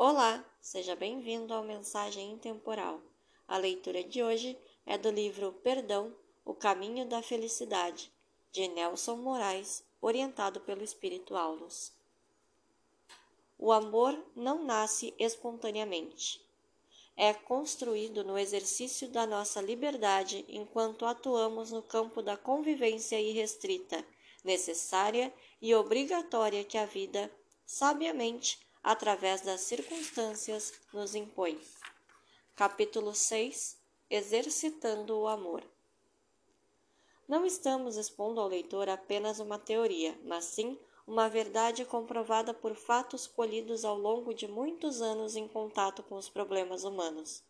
Olá, seja bem-vindo ao Mensagem Intemporal. A leitura de hoje é do livro Perdão, O Caminho da Felicidade, de Nelson Moraes, orientado pelo Espírito Aulos. O amor não nasce espontaneamente. É construído no exercício da nossa liberdade enquanto atuamos no campo da convivência irrestrita, necessária e obrigatória que a vida, sabiamente, através das circunstâncias, nos impõe. Capítulo 6 Exercitando o Amor Não estamos expondo ao leitor apenas uma teoria, mas sim uma verdade comprovada por fatos colhidos ao longo de muitos anos em contato com os problemas humanos.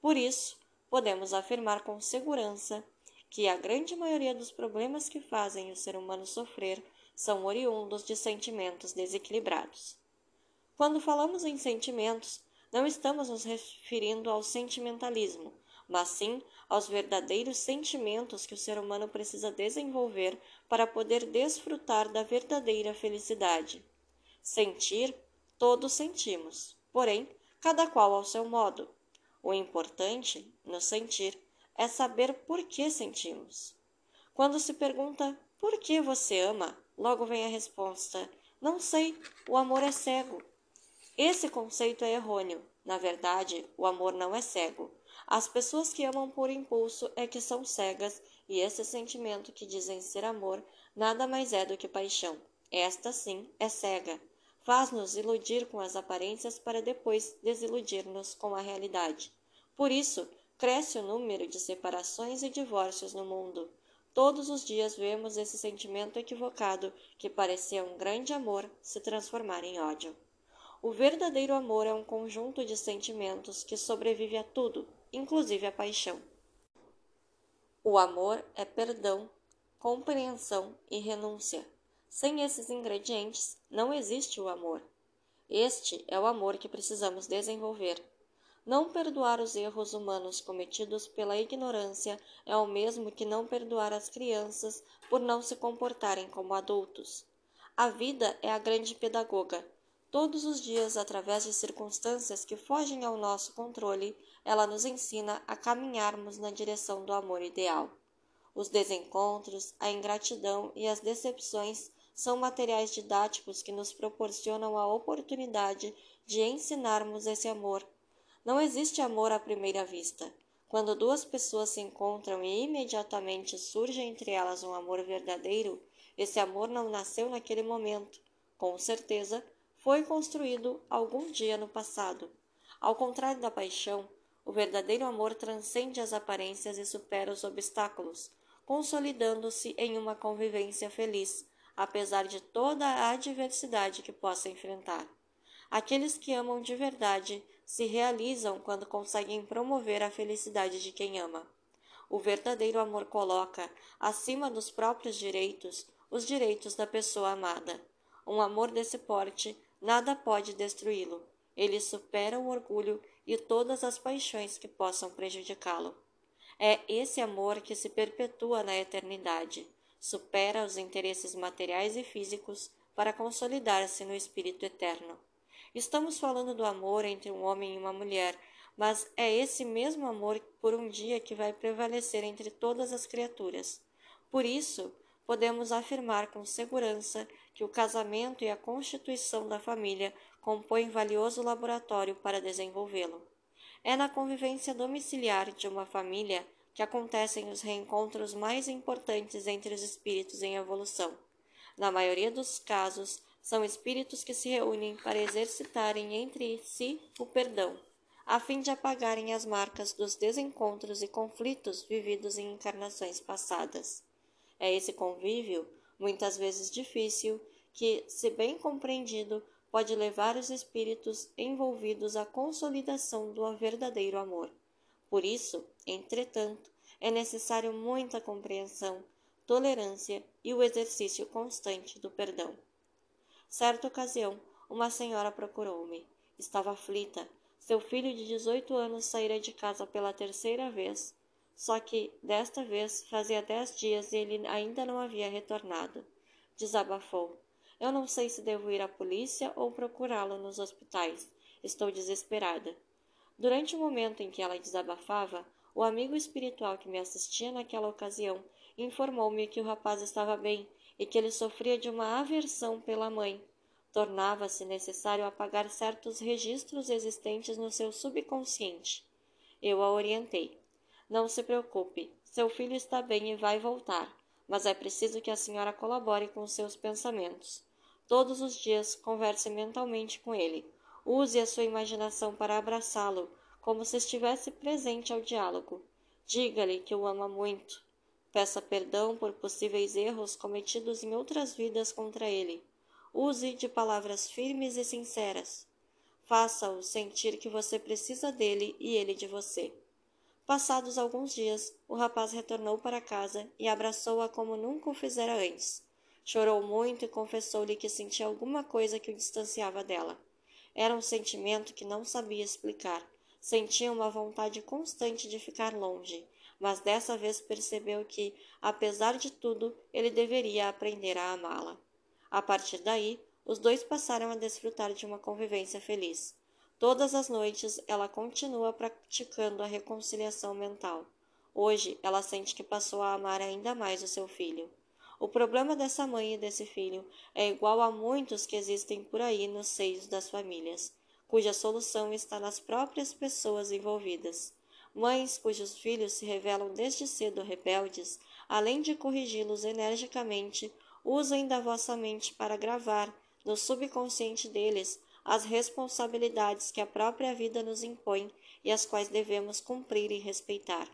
Por isso, podemos afirmar com segurança que a grande maioria dos problemas que fazem o ser humano sofrer são oriundos de sentimentos desequilibrados. Quando falamos em sentimentos, não estamos nos referindo ao sentimentalismo, mas sim aos verdadeiros sentimentos que o ser humano precisa desenvolver para poder desfrutar da verdadeira felicidade. Sentir, todos sentimos, porém, cada qual ao seu modo. O importante, no sentir, é saber por que sentimos. Quando se pergunta por que você ama, logo vem a resposta: não sei, o amor é cego. Esse conceito é errôneo. Na verdade, o amor não é cego. As pessoas que amam por impulso é que são cegas, e esse sentimento que dizem ser amor nada mais é do que paixão. Esta sim é cega. Faz-nos iludir com as aparências para depois desiludir-nos com a realidade. Por isso, cresce o número de separações e divórcios no mundo. Todos os dias vemos esse sentimento equivocado que parecia um grande amor se transformar em ódio. O verdadeiro amor é um conjunto de sentimentos que sobrevive a tudo, inclusive a paixão. O amor é perdão, compreensão e renúncia. Sem esses ingredientes, não existe o amor. Este é o amor que precisamos desenvolver. Não perdoar os erros humanos cometidos pela ignorância é o mesmo que não perdoar as crianças por não se comportarem como adultos. A vida é a grande pedagoga Todos os dias, através de circunstâncias que fogem ao nosso controle, ela nos ensina a caminharmos na direção do amor ideal. Os desencontros, a ingratidão e as decepções são materiais didáticos que nos proporcionam a oportunidade de ensinarmos esse amor. Não existe amor à primeira vista. Quando duas pessoas se encontram e imediatamente surge entre elas um amor verdadeiro, esse amor não nasceu naquele momento. Com certeza, foi construído algum dia no passado. Ao contrário da paixão, o verdadeiro amor transcende as aparências e supera os obstáculos, consolidando-se em uma convivência feliz, apesar de toda a adversidade que possa enfrentar. Aqueles que amam de verdade se realizam quando conseguem promover a felicidade de quem ama. O verdadeiro amor coloca, acima dos próprios direitos, os direitos da pessoa amada. Um amor desse porte Nada pode destruí-lo. Ele supera o orgulho e todas as paixões que possam prejudicá-lo. É esse amor que se perpetua na eternidade, supera os interesses materiais e físicos para consolidar-se no espírito eterno. Estamos falando do amor entre um homem e uma mulher, mas é esse mesmo amor por um dia que vai prevalecer entre todas as criaturas. Por isso, podemos afirmar com segurança que o casamento e a constituição da família compõem valioso laboratório para desenvolvê-lo. É na convivência domiciliar de uma família que acontecem os reencontros mais importantes entre os espíritos em evolução. Na maioria dos casos, são espíritos que se reúnem para exercitarem entre si o perdão, a fim de apagarem as marcas dos desencontros e conflitos vividos em encarnações passadas. É esse convívio, muitas vezes difícil, que, se bem compreendido, pode levar os espíritos envolvidos à consolidação do verdadeiro amor. Por isso, entretanto, é necessário muita compreensão, tolerância e o exercício constante do perdão. Certa ocasião, uma senhora procurou-me. Estava aflita. Seu filho de 18 anos saíra de casa pela terceira vez só que, desta vez, fazia dez dias e ele ainda não havia retornado. Desabafou. Eu não sei se devo ir à polícia ou procurá-lo nos hospitais. Estou desesperada. Durante o momento em que ela desabafava, o amigo espiritual que me assistia naquela ocasião informou-me que o rapaz estava bem e que ele sofria de uma aversão pela mãe. Tornava-se necessário apagar certos registros existentes no seu subconsciente. Eu a orientei. Não se preocupe, seu filho está bem e vai voltar, mas é preciso que a senhora colabore com seus pensamentos. Todos os dias converse mentalmente com ele. Use a sua imaginação para abraçá-lo, como se estivesse presente ao diálogo. Diga-lhe que o ama muito. Peça perdão por possíveis erros cometidos em outras vidas contra ele. Use de palavras firmes e sinceras. Faça-o sentir que você precisa dele e ele de você. Passados alguns dias, o rapaz retornou para casa e abraçou-a como nunca o fizera antes. Chorou muito e confessou-lhe que sentia alguma coisa que o distanciava dela. Era um sentimento que não sabia explicar, Sentia uma vontade constante de ficar longe, mas dessa vez percebeu que, apesar de tudo, ele deveria aprender a amá-la. A partir daí, os dois passaram a desfrutar de uma convivência feliz. Todas as noites ela continua praticando a reconciliação mental. Hoje ela sente que passou a amar ainda mais o seu filho. O problema dessa mãe e desse filho é igual a muitos que existem por aí nos seios das famílias cuja solução está nas próprias pessoas envolvidas. Mães cujos filhos se revelam desde cedo rebeldes, além de corrigi-los energicamente, usem da vossa mente para gravar no subconsciente deles as responsabilidades que a própria vida nos impõe e as quais devemos cumprir e respeitar.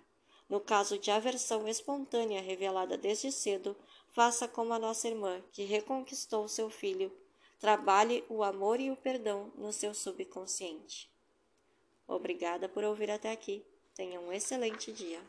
No caso de aversão espontânea revelada desde cedo, faça como a nossa irmã, que reconquistou seu filho Trabalhe o amor e o perdão no seu subconsciente. Obrigada por ouvir até aqui. Tenha um excelente dia.